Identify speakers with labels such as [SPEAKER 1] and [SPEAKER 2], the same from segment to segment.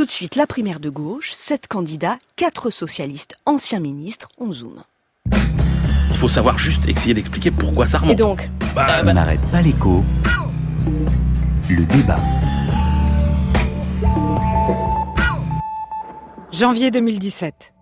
[SPEAKER 1] Tout de suite, la primaire de gauche, sept candidats, quatre socialistes, anciens ministres, on zoom.
[SPEAKER 2] Il faut savoir juste essayer d'expliquer pourquoi ça remonte.
[SPEAKER 1] Et donc
[SPEAKER 3] Bah,
[SPEAKER 4] On n'arrête pas l'écho. Le débat.
[SPEAKER 5] Janvier 2017.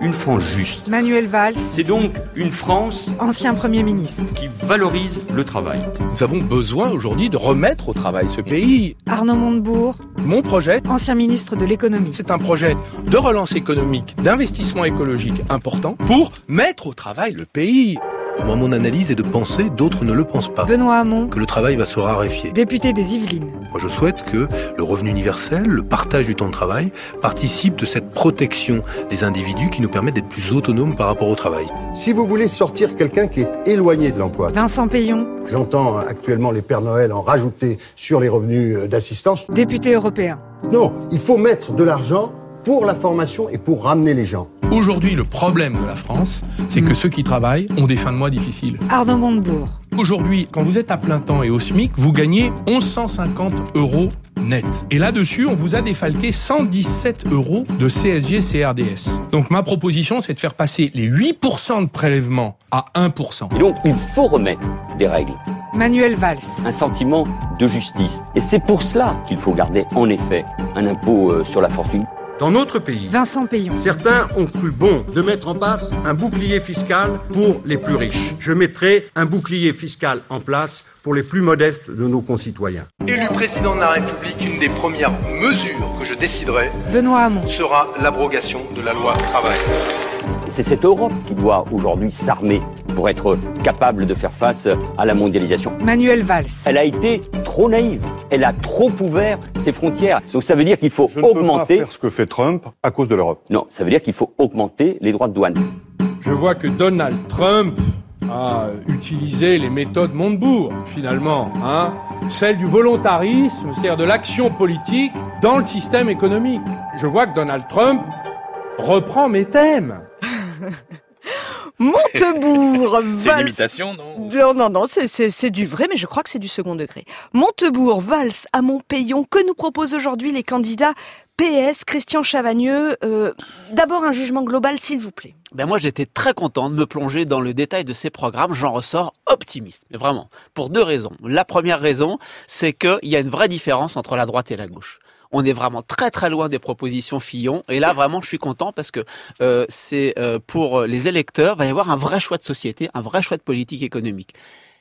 [SPEAKER 3] Une France juste.
[SPEAKER 5] Manuel Valls,
[SPEAKER 3] C'est donc une France
[SPEAKER 5] ancien Premier ministre.
[SPEAKER 3] qui valorise le travail.
[SPEAKER 6] Nous avons besoin aujourd'hui de remettre au travail ce pays.
[SPEAKER 5] Arnaud Montebourg,
[SPEAKER 6] Mon projet,
[SPEAKER 5] ancien ministre de l'économie.
[SPEAKER 6] c'est un projet de relance économique, d'investissement écologique important pour mettre au travail le pays.
[SPEAKER 7] Moi, mon analyse est de penser, d'autres ne le pensent pas,
[SPEAKER 5] Benoît Hamon,
[SPEAKER 7] que le travail va se raréfier.
[SPEAKER 5] député des Yvelines.
[SPEAKER 7] Moi, je souhaite que le revenu universel, le partage du temps de travail, participe de cette protection des individus qui nous permet d'être plus autonomes par rapport au travail.
[SPEAKER 8] Si vous voulez sortir quelqu'un qui est éloigné de l'emploi,
[SPEAKER 5] Vincent Payon,
[SPEAKER 8] j'entends actuellement les Pères Noël en rajouter sur les revenus d'assistance.
[SPEAKER 5] député européen.
[SPEAKER 8] Non, il faut mettre de l'argent pour la formation et pour ramener les gens.
[SPEAKER 6] Aujourd'hui, le problème de la France, c'est que ceux qui travaillent ont des fins de mois difficiles.
[SPEAKER 5] Arnaud Montebourg,
[SPEAKER 6] Aujourd'hui, quand vous êtes à plein temps et au SMIC, vous gagnez 1150 euros net. Et là-dessus, on vous a défalqué 117 euros de CSG CRDS. Donc ma proposition, c'est de faire passer les 8% de prélèvement à 1%.
[SPEAKER 9] Et donc, il faut remettre des règles,
[SPEAKER 5] Manuel Valls,
[SPEAKER 9] un sentiment de justice. Et c'est pour cela qu'il faut garder, en effet, un impôt euh, sur la fortune.
[SPEAKER 8] Dans notre pays,
[SPEAKER 5] Vincent Payon,
[SPEAKER 8] certains ont cru bon de mettre en place un bouclier fiscal pour les plus riches. Je mettrai un bouclier fiscal en place pour les plus modestes de nos concitoyens.
[SPEAKER 10] Élu président de la République, une des premières mesures que je déciderai
[SPEAKER 5] Benoît Hamon,
[SPEAKER 10] sera l'abrogation de la loi travail.
[SPEAKER 9] C'est cette Europe qui doit aujourd'hui s'armer pour être capable de faire face à la mondialisation.
[SPEAKER 5] Manuel Valls,
[SPEAKER 9] Elle a été trop naïve. Elle a trop ouvert ses frontières. Donc ça veut dire qu'il faut augmenter.
[SPEAKER 11] ce que fait Trump à cause de l'Europe.
[SPEAKER 9] Non, ça veut dire qu'il faut augmenter les droits de douane.
[SPEAKER 6] Je vois que Donald Trump a utilisé les méthodes Montebourg, finalement, hein, celle du volontarisme, c'est-à-dire de l'action politique dans le système économique. Je vois que Donald Trump reprend mes thèmes.
[SPEAKER 1] Montebourg,
[SPEAKER 2] C'est une imitation, non?
[SPEAKER 1] Non, non, non, c'est- c'est c'est du vrai, mais je crois que c'est du second degré. Montebourg, Valls, à Montpayon, que nous proposent aujourd'hui les candidats PS, Christian Chavagneux euh, D'abord un jugement global, s'il vous plaît.
[SPEAKER 12] Ben moi, j'étais très content de me plonger dans le détail de ces programmes. J'en ressors optimiste, mais vraiment, pour deux raisons. La première raison, c'est qu'il y a une vraie différence entre la droite et la gauche. On est vraiment très très loin des propositions Fillon. Et là, vraiment, je suis content parce que euh, c'est euh, pour les électeurs, va y avoir un vrai choix de société, un vrai choix de politique économique.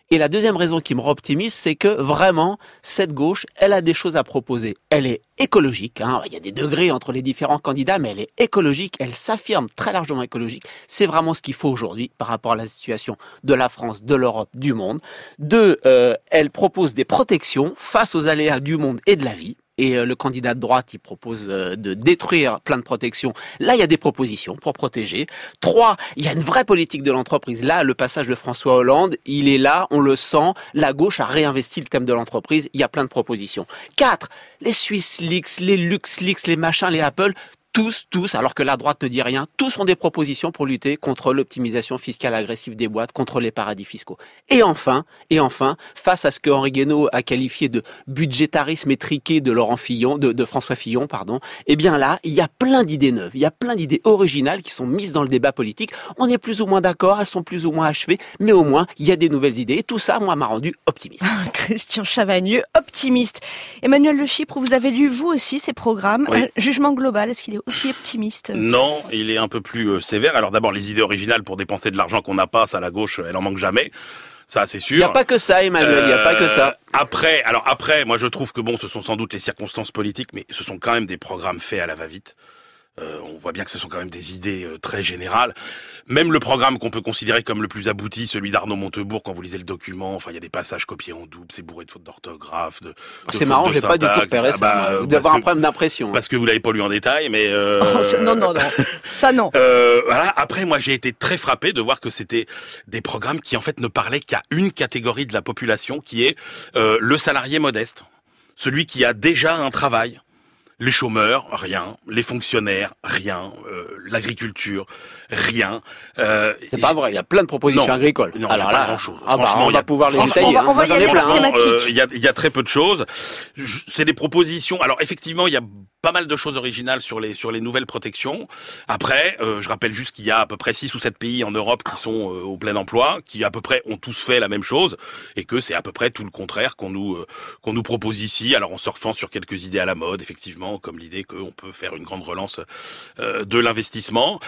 [SPEAKER 12] Et la deuxième raison qui me rend optimiste, c'est que vraiment, cette gauche, elle a des choses à proposer. Elle est écologique, hein. il y a des degrés entre les différents candidats, mais elle est écologique, elle s'affirme très largement écologique. C'est vraiment ce qu'il faut aujourd'hui par rapport à la situation de la France, de l'Europe, du monde. Deux, euh, elle propose des protections face aux aléas du monde et de la vie. Et euh, le candidat de droite, il propose euh, de détruire plein de protections. Là, il y a des propositions pour protéger. Trois, il y a une vraie politique de l'entreprise. Là, le passage de François Hollande, il est là, on le sent. La gauche a réinvesti le thème de l'entreprise. Il y a plein de propositions. Quatre, les Swiss Leaks, les Lux Leaks, les machins, les Apple, tous, tous, alors que la droite ne dit rien, tous ont des propositions pour lutter contre l'optimisation fiscale agressive des boîtes, contre les paradis fiscaux. Et enfin, et enfin, face à ce que Henri Guénaud a qualifié de budgétarisme étriqué de Laurent Fillon, de, de François Fillon, pardon, eh bien là, il y a plein d'idées neuves, il y a plein d'idées originales qui sont mises dans le débat politique. On est plus ou moins d'accord, elles sont plus ou moins achevées, mais au moins, il y a des nouvelles idées. Et tout ça, moi, m'a rendu optimiste.
[SPEAKER 1] Christian Chavagneux, optimiste. Emmanuel Le Chypre, vous avez lu vous aussi ces programmes.
[SPEAKER 2] Oui.
[SPEAKER 1] Euh, jugement global, est-ce qu'il est aussi optimiste
[SPEAKER 2] Non, il est un peu plus euh, sévère. Alors d'abord, les idées originales pour dépenser de l'argent qu'on n'a pas, ça, la gauche, elle en manque jamais. Ça, c'est sûr.
[SPEAKER 12] Il n'y a pas que ça, Emmanuel, il n'y a pas que ça.
[SPEAKER 2] Euh, Après, alors après, moi je trouve que bon, ce sont sans doute les circonstances politiques, mais ce sont quand même des programmes faits à la va-vite. Euh, on voit bien que ce sont quand même des idées euh, très générales. Même le programme qu'on peut considérer comme le plus abouti, celui d'Arnaud Montebourg, quand vous lisez le document, enfin il y a des passages copiés en double, c'est bourré de fautes d'orthographe, de. de
[SPEAKER 12] C'est marrant,
[SPEAKER 2] de
[SPEAKER 12] j'ai pas du tout repéré
[SPEAKER 2] etc.
[SPEAKER 12] ça.
[SPEAKER 2] Bah,
[SPEAKER 12] moi.
[SPEAKER 2] euh,
[SPEAKER 12] Vous devez avoir un problème d'impression. hein.
[SPEAKER 2] Parce que vous l'avez pas lu en détail, mais. Euh,
[SPEAKER 1] Non, non, non. Ça, non.
[SPEAKER 2] euh, voilà. Après, moi, j'ai été très frappé de voir que c'était des programmes qui en fait ne parlaient qu'à une catégorie de la population, qui est euh, le salarié modeste, celui qui a déjà un travail, Les chômeurs, rien. Les fonctionnaires, rien. Euh, L'agriculture, rien. Euh,
[SPEAKER 12] C'est pas vrai, il y a plein de propositions
[SPEAKER 2] Non.
[SPEAKER 12] agricoles.
[SPEAKER 2] Non, il y a
[SPEAKER 12] Alors
[SPEAKER 2] pas
[SPEAKER 12] là,
[SPEAKER 2] grand-chose.
[SPEAKER 12] ah bah,
[SPEAKER 2] Franchement,
[SPEAKER 12] on
[SPEAKER 2] il y a-
[SPEAKER 12] va pouvoir les détailler.
[SPEAKER 1] on va- on va y aller par thématique.
[SPEAKER 2] euh, Il y, a, il y a très peu de choses. C'est des propositions. Alors effectivement, il y a pas mal de choses originales sur les sur les nouvelles protections. Après, euh, je rappelle juste qu'il y a à peu près six ou sept pays en Europe qui sont euh, au plein emploi, qui à peu près ont tous fait la même chose, et que c'est à peu près tout le contraire qu'on nous euh, qu'on nous propose ici. Alors en surfant sur quelques idées à la mode, effectivement, comme l'idée qu'on peut faire une grande relance euh, de l'investissement.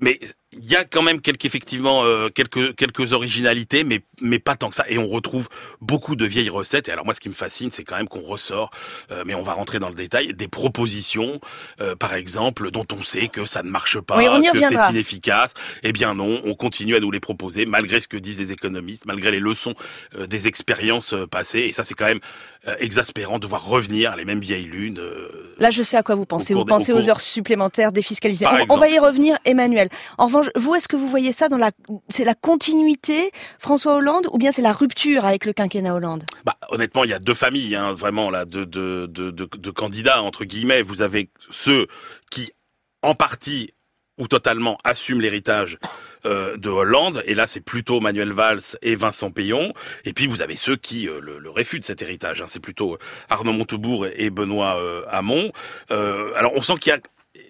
[SPEAKER 2] Mais il y a quand même quelques effectivement euh, quelques quelques originalités, mais mais pas tant que ça. Et on retrouve beaucoup de vieilles recettes. Et alors moi, ce qui me fascine, c'est quand même qu'on ressort, euh, mais on va rentrer dans le détail, des propositions, euh, par exemple, dont on sait que ça ne marche pas,
[SPEAKER 1] Oui,
[SPEAKER 2] que c'est inefficace. Eh bien non, on continue à nous les proposer, malgré ce que disent les économistes, malgré les leçons euh, des expériences euh, passées. Et ça, c'est quand même euh, exaspérant de voir revenir les mêmes vieilles lunes. euh,
[SPEAKER 1] Là, je sais à quoi vous pensez. Vous
[SPEAKER 2] des-
[SPEAKER 1] pensez
[SPEAKER 2] au
[SPEAKER 1] aux heures supplémentaires défiscalisées. On, va y revenir, Emmanuel. En revanche, vous, est-ce que vous voyez ça dans la, c'est la continuité François Hollande ou bien c'est la rupture avec le quinquennat Hollande?
[SPEAKER 2] Bah, honnêtement, il y a deux familles, hein, vraiment là, de, de, de, candidats entre guillemets. Vous avez ceux qui, en partie ou totalement, assument l'héritage euh, de Hollande, et là c'est plutôt Manuel Valls et Vincent Payon. Et puis vous avez ceux qui euh, le, le réfutent cet héritage. Hein, c'est plutôt Arnaud Montebourg et Benoît euh, Hamon. Alors on sent qu'il y a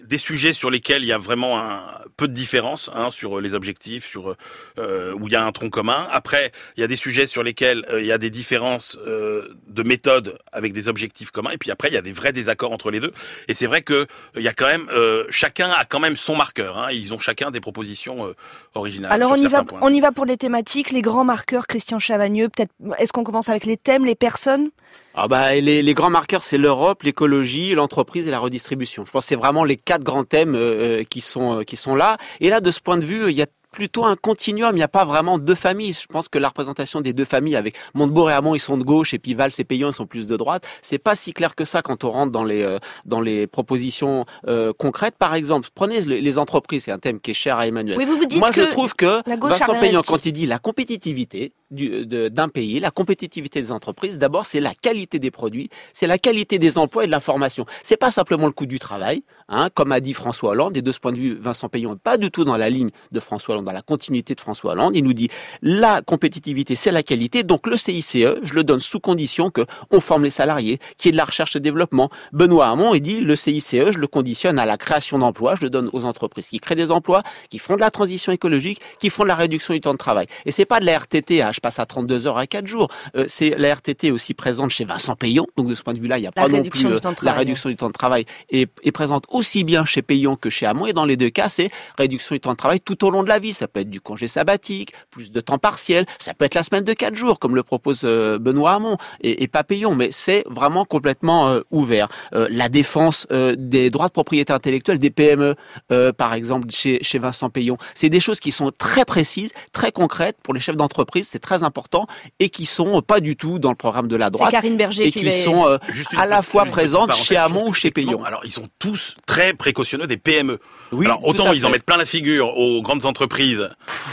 [SPEAKER 2] des sujets sur lesquels il y a vraiment un peu de différence hein, sur les objectifs, sur euh, où il y a un tronc commun. Après, il y a des sujets sur lesquels euh, il y a des différences euh, de méthode avec des objectifs communs. Et puis après, il y a des vrais désaccords entre les deux. Et c'est vrai que euh, il y a quand même euh, chacun a quand même son marqueur. Hein, ils ont chacun des propositions euh, originales.
[SPEAKER 1] Alors on y va,
[SPEAKER 2] points.
[SPEAKER 1] on y va pour les thématiques, les grands marqueurs. Christian Chavagneux, peut-être. Est-ce qu'on commence avec les thèmes, les personnes?
[SPEAKER 12] Ah bah, les, les grands marqueurs, c'est l'Europe, l'écologie, l'entreprise et la redistribution. Je pense que c'est vraiment les quatre grands thèmes euh, qui sont euh, qui sont là. Et là, de ce point de vue, il y a plutôt un continuum, il n'y a pas vraiment deux familles. Je pense que la représentation des deux familles avec Montebourg et Hamon, ils sont de gauche et puis Valls et Payon, ils sont plus de droite. C'est pas si clair que ça quand on rentre dans les euh, dans les propositions euh, concrètes. Par exemple, prenez les, entreprises, c'est un thème qui est cher à Emmanuel.
[SPEAKER 1] Oui, vous vous dites
[SPEAKER 12] Moi,
[SPEAKER 1] que
[SPEAKER 12] je trouve que Vincent Payon, quand il dit la compétitivité d'un pays, la compétitivité des entreprises, d'abord, c'est la qualité des produits, c'est la qualité des emplois et de la formation. C'est pas simplement le coût du travail, hein, comme a dit François Hollande. Et de ce point de vue, Vincent Payon n'est pas du tout dans la ligne de François Hollande, dans la continuité de François Hollande. Il nous dit la compétitivité, c'est la qualité. Donc le CICE, je le donne sous condition que on forme les salariés, qu'il y ait de la recherche et développement. Benoît Hamon, il dit le CICE, je le conditionne à la création d'emplois, je le donne aux entreprises qui créent des emplois, qui font de la transition écologique, qui font de la réduction du temps de travail. Et c'est pas de la RTT, hein, je passe à 32 heures à 4 jours. Euh, c'est la RTT aussi présente chez Vincent Payon. Donc de ce point de vue-là, il n'y a
[SPEAKER 1] La
[SPEAKER 12] pas non
[SPEAKER 1] réduction
[SPEAKER 12] plus
[SPEAKER 1] du
[SPEAKER 12] euh,
[SPEAKER 1] temps de
[SPEAKER 12] la réduction du temps de travail est, est présente aussi bien chez Payon que chez Hamon. Et dans les deux cas, c'est réduction du temps de travail tout au long de la vie. Ça peut être du congé sabbatique, plus de temps partiel. Ça peut être la semaine de 4 jours, comme le propose euh, Benoît Hamon et, et pas Payon. Mais c'est vraiment complètement euh, ouvert. Euh, la défense euh, des droits de propriété intellectuelle des PME, euh, par exemple, chez, chez Vincent Payon. C'est des choses qui sont très précises, très concrètes pour les chefs d'entreprise. C'est très important et qui sont pas du tout dans le programme de la
[SPEAKER 1] C'est
[SPEAKER 12] droite
[SPEAKER 1] Karine Berger
[SPEAKER 12] et
[SPEAKER 1] qui
[SPEAKER 12] qui sont euh,
[SPEAKER 2] Juste une
[SPEAKER 12] à la fois présentes chez Hamon ou chez Payon.
[SPEAKER 2] Alors, ils sont tous très précautionneux des PME.
[SPEAKER 12] Oui,
[SPEAKER 2] alors, autant ils en mettent plein la figure aux grandes entreprises.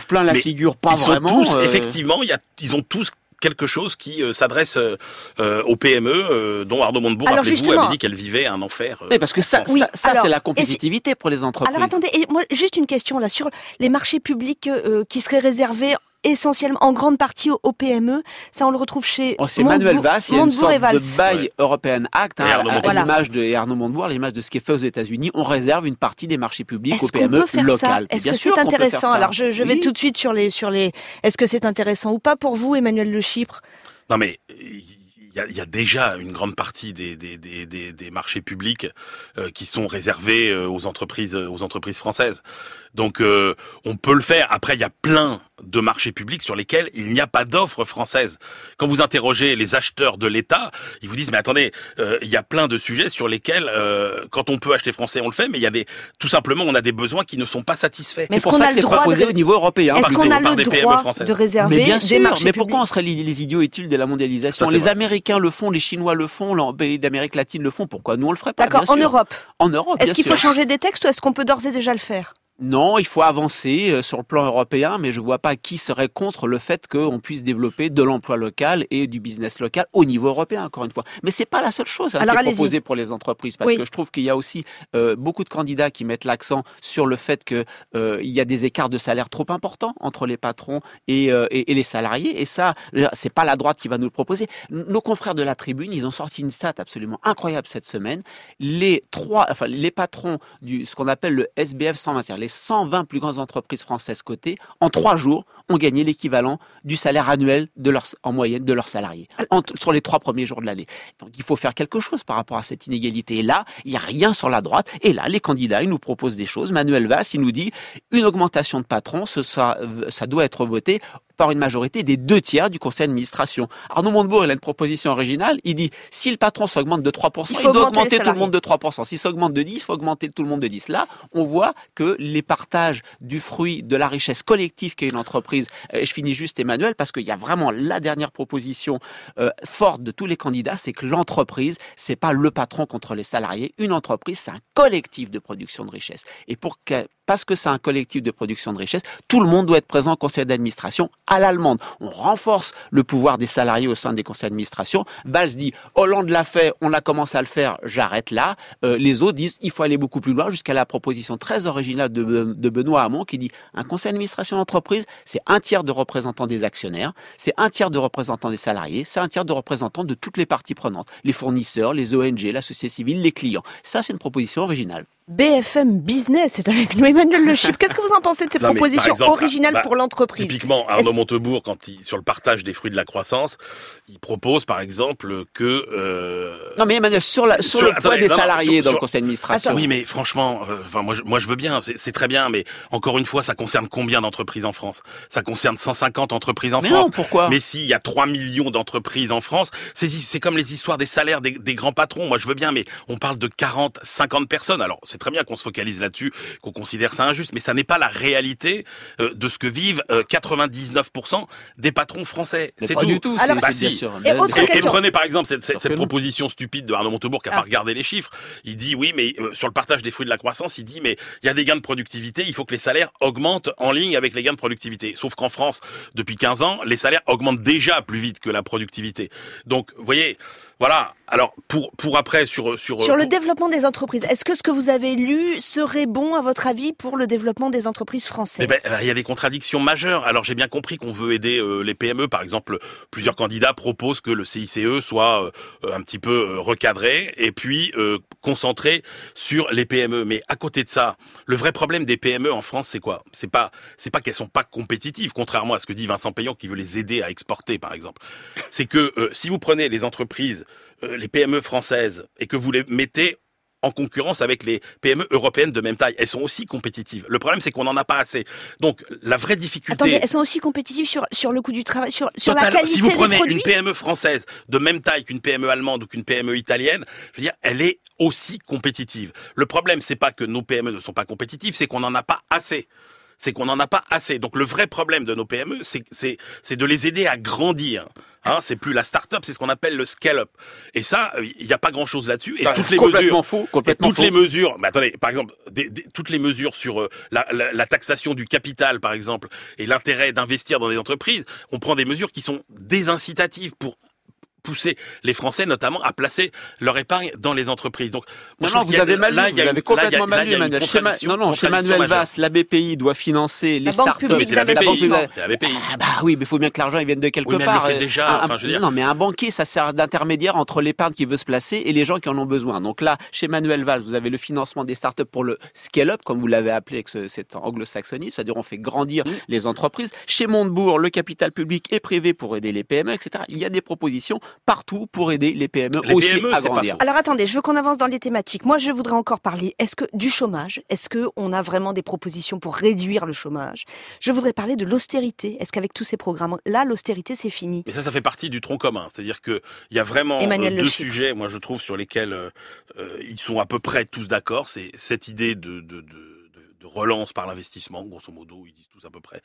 [SPEAKER 12] plein la
[SPEAKER 2] mais
[SPEAKER 12] figure, pas
[SPEAKER 2] ils sont
[SPEAKER 12] vraiment.
[SPEAKER 2] tous,
[SPEAKER 12] euh,
[SPEAKER 2] effectivement, il y a, ils ont tous quelque chose qui euh, s'adresse euh, euh, aux PME, euh, dont Arnaud Montebourg, rappelez-vous,
[SPEAKER 1] justement-
[SPEAKER 2] avait dit qu'elle vivait un enfer. euh,
[SPEAKER 12] Oui, parce que ça, ça, c'est la compétitivité pour les entreprises.
[SPEAKER 1] Alors attendez, et moi juste une question là sur les marchés publics euh, qui seraient réservés essentiellement en grande partie aux, PME. Ça on le retrouve chez
[SPEAKER 12] Oh, c'est Manuel
[SPEAKER 1] Montebourg-
[SPEAKER 12] Valls, il y a une sorte de Buy European Act, hein, à, l'image de et Arnaud Montebourg, l'image de ce qui est fait aux États-Unis, on réserve une partie des marchés publics aux
[SPEAKER 1] Est-ce qu'on
[SPEAKER 12] PME
[SPEAKER 1] peut faire ça?
[SPEAKER 12] locales.
[SPEAKER 1] Est-ce
[SPEAKER 12] Bien
[SPEAKER 1] que
[SPEAKER 12] sûr
[SPEAKER 1] c'est intéressant? Alors je, je vais
[SPEAKER 12] Oui.
[SPEAKER 1] tout de suite sur les sur les. Est-ce que c'est intéressant ou pas pour vous, Emmanuel Le Chypre?
[SPEAKER 2] Non mais il y a, il y a déjà une grande partie des, des, des, des, des marchés publics euh, qui sont réservés euh, aux entreprises aux entreprises françaises. Donc euh, on peut le faire. Après il y a plein de marchés publics sur lesquels il n'y a pas d'offre française. Quand vous interrogez les acheteurs de l'État, ils vous disent mais attendez, euh, il y a plein de sujets sur lesquels euh, quand on peut acheter français on le fait, mais il y a des tout simplement on a des besoins qui ne sont pas satisfaits.
[SPEAKER 1] Mais
[SPEAKER 12] C'est
[SPEAKER 1] est-ce
[SPEAKER 12] pour
[SPEAKER 1] qu'on
[SPEAKER 12] ça
[SPEAKER 1] a
[SPEAKER 12] que
[SPEAKER 1] le
[SPEAKER 12] c'est
[SPEAKER 1] droit de
[SPEAKER 12] au niveau européen.
[SPEAKER 1] Est-ce
[SPEAKER 2] par
[SPEAKER 1] qu'on
[SPEAKER 2] des-
[SPEAKER 1] a le
[SPEAKER 2] des PME
[SPEAKER 1] droit
[SPEAKER 2] françaises.
[SPEAKER 1] de réserver
[SPEAKER 12] Mais bien
[SPEAKER 1] des marchés
[SPEAKER 12] mais
[SPEAKER 1] publics
[SPEAKER 12] pourquoi on serait les, les idiots utiles de la mondialisation
[SPEAKER 2] Ça,
[SPEAKER 12] Les
[SPEAKER 2] vrai.
[SPEAKER 12] Américains le font, les Chinois le font, les pays d'Amérique latine le font. Pourquoi nous on le ferait pas?
[SPEAKER 1] D'accord, en. Europe.
[SPEAKER 12] En Europe,
[SPEAKER 1] Est-ce qu'il faut changer des textes ou est-ce qu'on peut d'ores et déjà le faire?
[SPEAKER 12] Non, il faut avancer euh, sur le plan européen, mais je vois pas qui serait contre le fait qu'on puisse développer de l'emploi local et du business local au niveau européen, encore une fois. Mais c'est pas la seule chose hein,
[SPEAKER 1] Alors,
[SPEAKER 12] qui est proposée pour les entreprises, parce
[SPEAKER 1] Oui.
[SPEAKER 12] que je trouve qu'il y a aussi euh, beaucoup de candidats qui mettent l'accent sur le fait que euh, y a des écarts de salaire trop importants entre les patrons et, euh, et, et les salariés, et ça, c'est pas la droite qui va nous le proposer. Nos confrères de la Tribune, ils ont sorti une stat absolument incroyable cette semaine. Les trois, enfin les patrons du ce qu'on appelle le SBF 120, c'est-à-dire les 120 plus grandes entreprises françaises cotées, en trois jours, ont gagné l'équivalent du salaire annuel de en moyenne de leurs salariés en- sur les trois premiers jours de l'année. Donc il faut faire quelque chose par rapport à cette inégalité. Et là, il n'y a rien sur la droite. Et là, les candidats, ils nous proposent des choses. Manuel Valls, il nous dit une augmentation de ce sera- ça doit être voté par une majorité des deux tiers du conseil d'administration. Arnaud Montebourg, il a une proposition originale. Il dit, si le patron s'augmente de 3%,
[SPEAKER 1] Il
[SPEAKER 12] il,
[SPEAKER 1] faut
[SPEAKER 12] doit
[SPEAKER 1] augmenter
[SPEAKER 12] tout le monde de 3%. S'il s'augmente de 10, il faut augmenter tout le monde de 10. Là, on voit que les partages du fruit de la richesse collective qu'est une entreprise, euh, et je finis juste Emmanuel, parce qu'il y a vraiment la dernière proposition euh, forte de tous les candidats, c'est que l'entreprise, c'est pas le patron contre les salariés. Une entreprise, c'est un collectif de production de richesse. Et pour que, parce que c'est un collectif de production de richesse, tout le monde doit être présent au conseil d'administration à l'allemande. On renforce le pouvoir des salariés au sein des conseils d'administration. Valls dit, Hollande l'a fait, on a commencé à le faire, j'arrête là. Euh, les autres disent, il faut aller beaucoup plus loin, jusqu'à la proposition très originale de, Benoît Hamon qui dit, un conseil d'administration d'entreprise, c'est un tiers de représentants des actionnaires, c'est un tiers de représentants des salariés, c'est un tiers de représentants de toutes les parties prenantes, les fournisseurs, les ONG, la société civile, les clients. Ça, c'est une proposition originale.
[SPEAKER 1] BFM Business, c'est avec nous Emmanuel Le Chip. Qu'est-ce que vous en pensez de ces
[SPEAKER 2] Non,
[SPEAKER 1] propositions
[SPEAKER 2] exemple,
[SPEAKER 1] originales
[SPEAKER 2] bah,
[SPEAKER 1] pour l'entreprise?
[SPEAKER 2] Typiquement, Arnaud Montebourg, quand il, sur le partage des fruits de la croissance, il propose par exemple que... euh,
[SPEAKER 12] Non, mais Emmanuel, sur, la, sur, le poids
[SPEAKER 2] attendez,
[SPEAKER 12] des
[SPEAKER 2] non,
[SPEAKER 12] salariés
[SPEAKER 2] sur-
[SPEAKER 12] dans
[SPEAKER 2] sur-
[SPEAKER 12] le conseil d'administration.
[SPEAKER 2] Oui, mais franchement, euh, enfin moi, je, moi je veux bien, c'est très bien, mais encore une fois, ça concerne combien d'entreprises en France? Ça concerne 150 entreprises en
[SPEAKER 12] Mais
[SPEAKER 2] France.
[SPEAKER 12] non, pourquoi?
[SPEAKER 2] Mais si, il y a 3 millions d'entreprises en France. C'est c'est comme les histoires des salaires des, des grands patrons. Moi, je veux bien, mais on parle de 40, 50 personnes. Alors, c'est très bien qu'on se focalise là-dessus, qu'on considère ça injuste, mais ça n'est pas la réalité euh, de ce que vivent euh, 99% des patrons français. C'est tout.
[SPEAKER 12] du tout,
[SPEAKER 1] Alors-
[SPEAKER 12] c'est
[SPEAKER 2] Bah si.
[SPEAKER 12] sûr.
[SPEAKER 1] Et
[SPEAKER 2] prenez par exemple cette, cette, proposition stupide de Arnaud Montebourg qui a
[SPEAKER 1] Ah.
[SPEAKER 2] pas regardé les chiffres. Il dit oui, mais euh, sur le partage des fruits de la croissance, il dit mais il y a des gains de productivité, il faut que les salaires augmentent en ligne avec les gains de productivité. Sauf qu'en France, depuis 15 ans, les salaires augmentent déjà plus vite que la productivité. Donc, vous voyez, voilà. Alors pour pour après sur sur
[SPEAKER 1] Sur le
[SPEAKER 2] pour-
[SPEAKER 1] développement des entreprises, est-ce que ce que vous avez lu serait bon à votre avis pour le développement des entreprises françaises?
[SPEAKER 2] Eh ben, euh, il y a des contradictions majeures. Alors j'ai bien compris qu'on veut aider euh, les PME. Par exemple, plusieurs candidats proposent que le CICE soit euh, un petit peu recadré et puis euh, concentré sur les PME. Mais à côté de ça, le vrai problème des PME en France, c'est quoi? C'est pas c'est pas qu'elles sont pas compétitives, contrairement à ce que dit Vincent Payan qui veut les aider à exporter, par exemple. C'est que euh, si vous prenez les entreprises, euh, les PME françaises et que vous les mettez en concurrence avec les PME européennes de même taille. Elles sont aussi compétitives. Le problème, c'est qu'on n'en a pas assez. Donc, la vraie difficulté...
[SPEAKER 1] Attendez, elles sont aussi compétitives sur, sur le coût du travail, sur, sur la qualité
[SPEAKER 2] si vous
[SPEAKER 1] des
[SPEAKER 2] prenez
[SPEAKER 1] produits
[SPEAKER 2] une PME française de même taille qu'une PME allemande ou qu'une PME italienne, je veux dire, elle est aussi compétitive. Le problème, c'est pas que nos PME ne sont pas compétitives, c'est qu'on n'en a pas assez. C'est qu'on n'en a pas assez. Donc le vrai problème de nos PME, c'est c'est c'est de les aider à grandir. Hein, c'est plus la start-up, c'est ce qu'on appelle le scale-up. Et ça, il n'y a pas grand-chose là-dessus. Et toutes les
[SPEAKER 12] complètement
[SPEAKER 2] mesures,
[SPEAKER 12] faux,
[SPEAKER 2] et
[SPEAKER 12] complètement
[SPEAKER 2] toutes
[SPEAKER 12] faux.
[SPEAKER 2] les mesures. Mais attendez, par exemple, des- des- toutes les mesures sur euh, la, la- la taxation du capital, par exemple, et l'intérêt d'investir dans des entreprises, on prend des mesures qui sont désincitatives pour pousser les Français notamment à placer leur épargne dans les entreprises. Donc, moi,
[SPEAKER 12] Non,
[SPEAKER 2] je
[SPEAKER 12] non, vous avez mal lu,
[SPEAKER 2] là, il y
[SPEAKER 12] vous avez complètement mal lu,
[SPEAKER 2] y a une
[SPEAKER 12] Emmanuel. Chez Ma-
[SPEAKER 2] contradiction-
[SPEAKER 12] non, non, chez Manuel. Valls, la BPI doit financer les
[SPEAKER 1] La Banque
[SPEAKER 12] startups.
[SPEAKER 1] publique
[SPEAKER 2] C'est la BPI.
[SPEAKER 12] Ah bah oui, mais il faut bien que l'argent il vienne de quelque
[SPEAKER 2] Oui, mais elle le
[SPEAKER 12] part.
[SPEAKER 2] fait
[SPEAKER 12] Euh,
[SPEAKER 2] déjà,
[SPEAKER 12] un-
[SPEAKER 2] enfin, je veux dire.
[SPEAKER 12] Non, mais un banquier, ça sert d'intermédiaire entre l'épargne qui veut se placer et les gens qui en ont besoin. Donc là, chez Manuel Valls, vous avez le financement des startups pour le scale-up, comme vous l'avez appelé avec ce- cet anglo-saxonisme, c'est-à-dire on fait grandir
[SPEAKER 2] Mmh.
[SPEAKER 12] les entreprises. Chez Montebourg, le capital public et privé pour aider les PME, etc. Il y a des propositions partout pour aider les PME
[SPEAKER 2] Les
[SPEAKER 12] aussi
[SPEAKER 2] PME,
[SPEAKER 12] à
[SPEAKER 2] c'est pas
[SPEAKER 12] grandir.
[SPEAKER 1] Alors attendez, je veux qu'on avance dans les thématiques. Moi, je voudrais encore parler. Est-ce que du chômage? Est-ce que on a vraiment des propositions pour réduire le chômage? Je voudrais parler de l'austérité. Est-ce qu'avec tous ces programmes-là, l'austérité c'est fini?
[SPEAKER 2] Mais ça, ça fait partie du tronc commun. C'est-à-dire que il y a vraiment
[SPEAKER 1] Emmanuel
[SPEAKER 2] euh, deux sujets, moi je trouve, sur lesquels euh, euh, ils sont à peu près tous d'accord. C'est cette idée de, de, de, relance par l'investissement, grosso modo, ils disent tous à peu près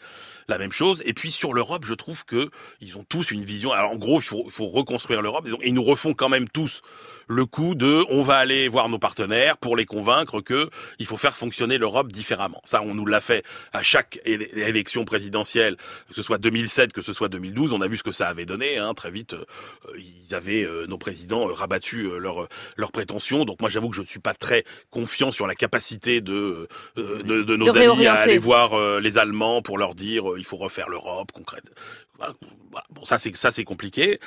[SPEAKER 2] la même chose. Et puis sur l'Europe, je trouve que ils ont tous une vision. Alors en gros, il faut, faut reconstruire l'Europe. Ils nous refont quand même tous le coup de on va aller voir nos partenaires pour les convaincre que il faut faire fonctionner l'Europe différemment. Ça, on nous l'a fait à chaque éle- élection présidentielle, que ce soit 2007, que ce soit 2012. On a vu ce que ça avait donné. Hein. Très vite, euh, ils avaient euh, nos présidents euh, rabattu euh, leurs leurs prétentions. Donc moi, j'avoue que je ne suis pas très confiant sur la capacité de euh, de, de nos
[SPEAKER 1] De
[SPEAKER 2] amis à aller voir les Allemands pour leur dire il faut refaire l'Europe concrète. Voilà. Bon, ça c'est ça c'est compliqué.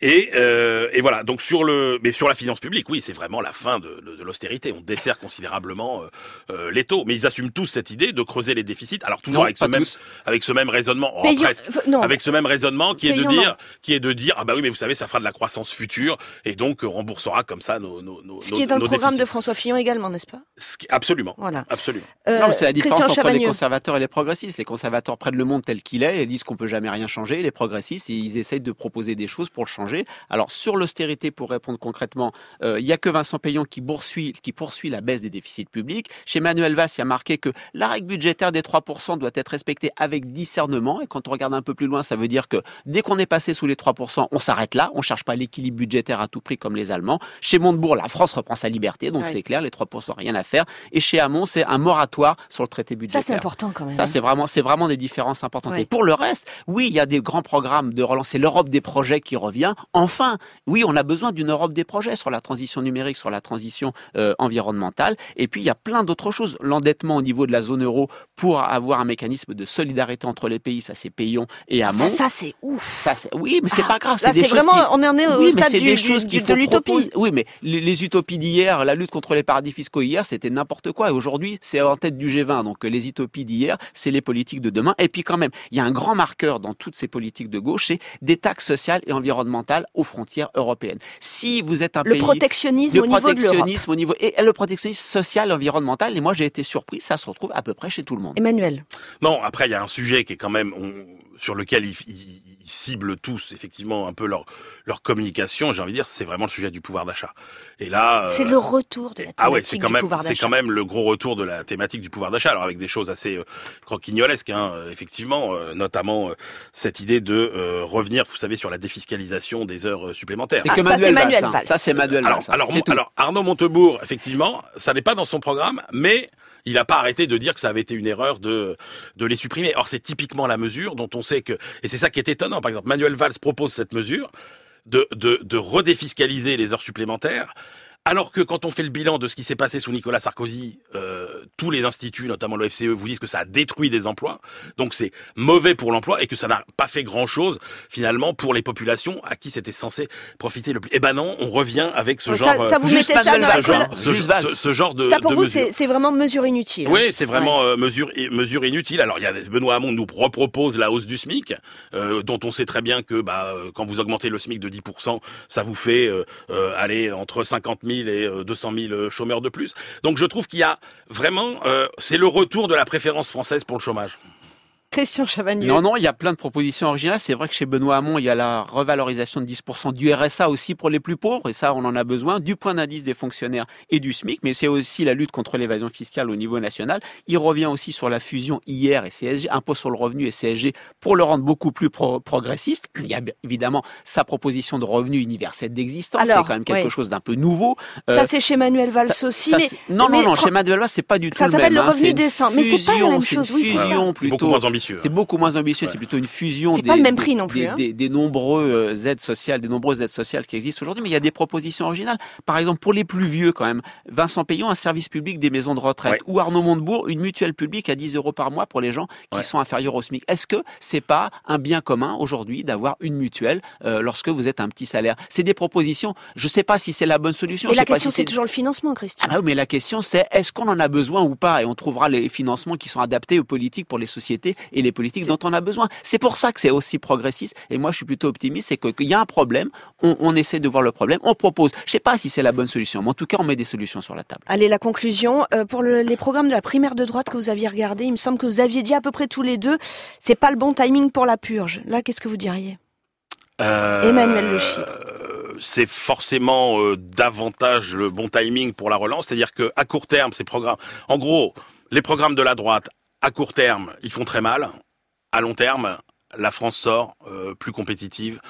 [SPEAKER 2] Et, euh, et voilà. Donc sur le, mais sur la finance publique, oui, c'est vraiment la fin de, de, de l'austérité. On dessert considérablement euh, euh, les taux, mais ils assument tous cette idée de creuser les déficits. Alors toujours
[SPEAKER 12] Non,
[SPEAKER 2] avec ce même
[SPEAKER 12] tous.
[SPEAKER 2] avec ce même raisonnement, oh,
[SPEAKER 1] Payons-
[SPEAKER 2] presque,
[SPEAKER 1] non.
[SPEAKER 2] avec ce même raisonnement qui est de dire
[SPEAKER 1] non.
[SPEAKER 2] qui est de dire ah bah oui mais vous savez ça fera de la croissance future et donc euh, remboursera comme ça nos nos nos
[SPEAKER 1] Ce qui est dans le programme de. François Fillon également, n'est-ce pas?
[SPEAKER 2] Ce qui- Absolument.
[SPEAKER 1] Voilà.
[SPEAKER 2] Absolument.
[SPEAKER 1] Euh,
[SPEAKER 12] Non, mais c'est la différence entre les conservateurs et les progressistes. Les conservateurs prennent le monde tel qu'il est et disent qu'on peut jamais rien changer. Les progressistes, ils essayent de proposer des choses pour le changer. Alors sur l'austérité, pour répondre concrètement, euh, il y a que Vincent Payon qui poursuit, qui poursuit la baisse des déficits publics. Chez Manuel Valls, il y a marqué que la règle budgétaire des 3% doit être respectée avec discernement. Et quand on regarde un peu plus loin, ça veut dire que dès qu'on est passé sous les 3%, on s'arrête là. On cherche pas l'équilibre budgétaire à tout prix comme les Allemands. Chez Montebourg, la France reprend sa liberté, donc
[SPEAKER 1] Ouais.
[SPEAKER 12] c'est clair, les 3%, rien à faire. Et chez Hamon, c'est un moratoire sur le traité budgétaire.
[SPEAKER 1] Ça, c'est important quand même.
[SPEAKER 12] Ça,
[SPEAKER 1] hein.
[SPEAKER 12] c'est vraiment, c'est vraiment des différences importantes.
[SPEAKER 1] Ouais.
[SPEAKER 12] Et pour le reste, oui, il y a des grands programmes de relance. C'est l'Europe des projets qui revient. Enfin, oui, on a besoin d'une Europe des projets sur la transition numérique, sur la transition euh, environnementale. Et puis, il y a plein d'autres choses. L'endettement au niveau de la zone euro pour avoir un mécanisme de solidarité entre les pays, ça c'est Payon et Hamon.
[SPEAKER 1] Enfin, ça, c'est ouf.
[SPEAKER 12] Ça, oui, mais c'est
[SPEAKER 1] Ah,
[SPEAKER 12] pas grave.
[SPEAKER 1] là,
[SPEAKER 12] des
[SPEAKER 1] c'est vraiment-
[SPEAKER 12] qui-
[SPEAKER 1] on en est au
[SPEAKER 12] oui,
[SPEAKER 1] stade
[SPEAKER 12] c'est
[SPEAKER 1] du-
[SPEAKER 12] des choses
[SPEAKER 1] du- de l'utopie.
[SPEAKER 12] Oui, mais les, les utopies d'hier, la lutte contre les paradis fiscaux hier, c'était n'importe quoi. Et aujourd'hui, c'est en tête du G20. Donc, euh, les utopies d'hier, c'est les politiques de demain. Et puis, quand même, il y a un grand marqueur dans toutes ces politiques de gauche, c'est des taxes sociales et environnementales aux frontières européennes. Si vous êtes un
[SPEAKER 1] Le
[SPEAKER 12] pays
[SPEAKER 1] protectionnisme
[SPEAKER 12] le
[SPEAKER 1] au niveau de l'Europe.
[SPEAKER 12] protectionnisme au niveau et le protectionnisme social et environnemental. Et moi, j'ai été surpris. Ça se retrouve à peu près chez tout le monde.
[SPEAKER 1] Emmanuel.
[SPEAKER 2] Non, après il y a un sujet qui est quand même on- sur lequel ils ciblent tous effectivement un peu leur leur communication. J'ai envie de dire, c'est vraiment le sujet du pouvoir d'achat. Et là, euh,
[SPEAKER 1] C'est le retour de la
[SPEAKER 2] ah ouais,
[SPEAKER 1] thématique
[SPEAKER 2] c'est quand
[SPEAKER 1] du
[SPEAKER 2] même
[SPEAKER 1] pouvoir
[SPEAKER 2] c'est
[SPEAKER 1] d'achat.
[SPEAKER 2] quand même le gros retour de la thématique du pouvoir d'achat. Alors avec des choses assez euh, croquignolesques, hein, euh, effectivement, euh, notamment euh, cette idée de euh, revenir, vous savez, sur la défiscalisation des heures supplémentaires.
[SPEAKER 1] Ah, ça, c'est
[SPEAKER 12] Manuel Valls. Ça, c'est Manuel
[SPEAKER 2] Alors,
[SPEAKER 12] Valls,
[SPEAKER 2] alors, alors Arnaud Montebourg, effectivement, ça n'est pas dans son programme, mais il n'a pas arrêté de dire que ça avait été une erreur de de les supprimer. Or, c'est typiquement la mesure dont on sait que, et c'est ça qui est étonnant. Par exemple, Manuel Valls propose cette mesure de de, de redéfiscaliser les heures supplémentaires. Alors que quand on fait le bilan de ce qui s'est passé sous Nicolas Sarkozy, euh, tous les instituts, notamment le FCE, vous disent que ça a détruit des emplois. Donc c'est mauvais pour l'emploi et que ça n'a pas fait grand-chose finalement pour les populations à qui c'était censé profiter le plus. Eh ben non, on revient avec ce genre, ce genre, de,
[SPEAKER 1] Ça pour
[SPEAKER 2] de
[SPEAKER 1] vous, c'est vraiment mesure inutile.
[SPEAKER 2] Oui, c'est vraiment euh, mesure mesure inutile. Alors il y a Benoît Hamon nous repropose la hausse du SMIC, euh, dont on sait très bien que bah euh, quand vous augmentez le SMIC de 10%, ça vous fait euh, euh, aller entre 50 000 et euh, 200 000 euh, chômeurs de plus. Donc je trouve qu'il y a vraiment euh, c'est le retour de la préférence française pour le chômage.
[SPEAKER 1] Christian Chavagneux.
[SPEAKER 12] Non, non, il y a plein de propositions originales. C'est vrai que chez Benoît Hamon, il y a la revalorisation de 10% du RSA aussi pour les plus pauvres, et ça, on en a besoin, du point d'indice des fonctionnaires et du SMIC, mais c'est aussi la lutte contre l'évasion fiscale au niveau national. Il revient aussi sur la fusion IR et CSG, impôt sur le revenu et CSG, pour le rendre beaucoup plus pro- progressiste. Il y a évidemment sa proposition de revenu universel d'existence, c'est quand même quelque chose d'un peu nouveau.
[SPEAKER 1] Ça,
[SPEAKER 12] Euh,
[SPEAKER 1] c'est chez Manuel Valls
[SPEAKER 12] ça-
[SPEAKER 1] aussi,
[SPEAKER 12] ça,
[SPEAKER 1] mais
[SPEAKER 12] non,
[SPEAKER 1] mais
[SPEAKER 12] non, non, chez Manuel Valls, c'est pas du tout
[SPEAKER 1] Ça
[SPEAKER 12] le
[SPEAKER 1] s'appelle
[SPEAKER 12] même.
[SPEAKER 1] le
[SPEAKER 12] hein.
[SPEAKER 1] revenu
[SPEAKER 12] une
[SPEAKER 1] décent, mais c'est pas la même
[SPEAKER 12] c'est une
[SPEAKER 1] chose, oui, c'est ça.
[SPEAKER 2] beaucoup moins ambitieux.
[SPEAKER 12] C'est beaucoup moins ambitieux,
[SPEAKER 2] Ouais.
[SPEAKER 12] c'est plutôt une fusion
[SPEAKER 1] C'est
[SPEAKER 12] des,
[SPEAKER 1] pas le même prix non plus,
[SPEAKER 12] des,
[SPEAKER 1] hein.
[SPEAKER 12] des- des nombreuses aides sociales, des nombreuses aides sociales qui existent aujourd'hui, mais il y a des propositions originales. Par exemple, pour les plus vieux quand même, Vincent Payon, un service public des maisons de retraite,
[SPEAKER 2] Ouais.
[SPEAKER 12] ou Arnaud Montebourg, une mutuelle publique à 10 euros par mois pour les gens qui
[SPEAKER 2] Ouais.
[SPEAKER 12] sont inférieurs au SMIC. Est-ce que c'est pas un bien commun aujourd'hui d'avoir une mutuelle euh, lorsque vous êtes un petit salaire? C'est des propositions. Je sais pas si c'est la bonne solution.
[SPEAKER 1] Et la question,
[SPEAKER 12] si
[SPEAKER 1] c'est toujours le financement, Christian.
[SPEAKER 12] ah bah oui, mais la question c'est est-ce qu'on en a besoin ou pas? Et on trouvera les financements qui sont adaptés aux politiques pour les sociétés et les politiques dont on a besoin. C'est pour ça que c'est aussi progressiste. Et moi, je suis plutôt optimiste, c'est qu'il y a un problème. On, on essaie de voir le problème. On propose. Je sais pas si c'est la bonne solution, mais en tout cas, on met des solutions sur la table.
[SPEAKER 1] Allez, la conclusion. Euh, pour le- les programmes de la primaire de droite que vous aviez regardé, il me semble que vous aviez dit à peu près tous les deux, c'est pas le bon timing pour la purge. Là, qu'est-ce que vous diriez?
[SPEAKER 2] Euh,
[SPEAKER 1] Emmanuel Le
[SPEAKER 2] C'est forcément euh, davantage le bon timing pour la relance, c'est-à-dire que à court terme, ces programmes, en gros, les programmes de la droite, à court terme, ils font très mal. À long terme, la France sort euh, plus compétitive.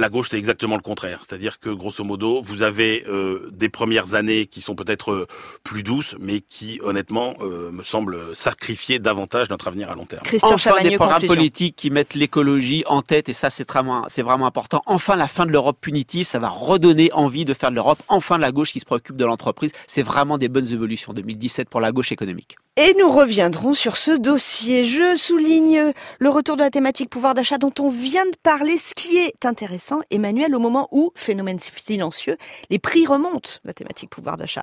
[SPEAKER 2] La gauche, c'est exactement le contraire. C'est-à-dire que, grosso modo, vous avez euh, des premières années qui sont peut-être euh, plus douces, mais qui, honnêtement, euh, me semblent sacrifier davantage notre avenir à long terme.
[SPEAKER 1] Christian
[SPEAKER 12] enfin
[SPEAKER 1] Chavagneux,
[SPEAKER 12] des programmes
[SPEAKER 1] conclusion.
[SPEAKER 12] politiques qui mettent l'écologie en tête et ça c'est vraiment c'est vraiment important. Enfin la fin de l'Europe punitive, ça va redonner envie de faire de l'Europe. Enfin la gauche qui se préoccupe de l'entreprise, c'est vraiment des bonnes évolutions 2017 pour la gauche économique.
[SPEAKER 1] Et nous reviendrons sur ce dossier. Je souligne le retour de la thématique pouvoir d'achat dont on vient de parler. Ce qui est intéressant, Emmanuel, au moment où, phénomène silencieux, les prix remontent, la thématique pouvoir d'achat.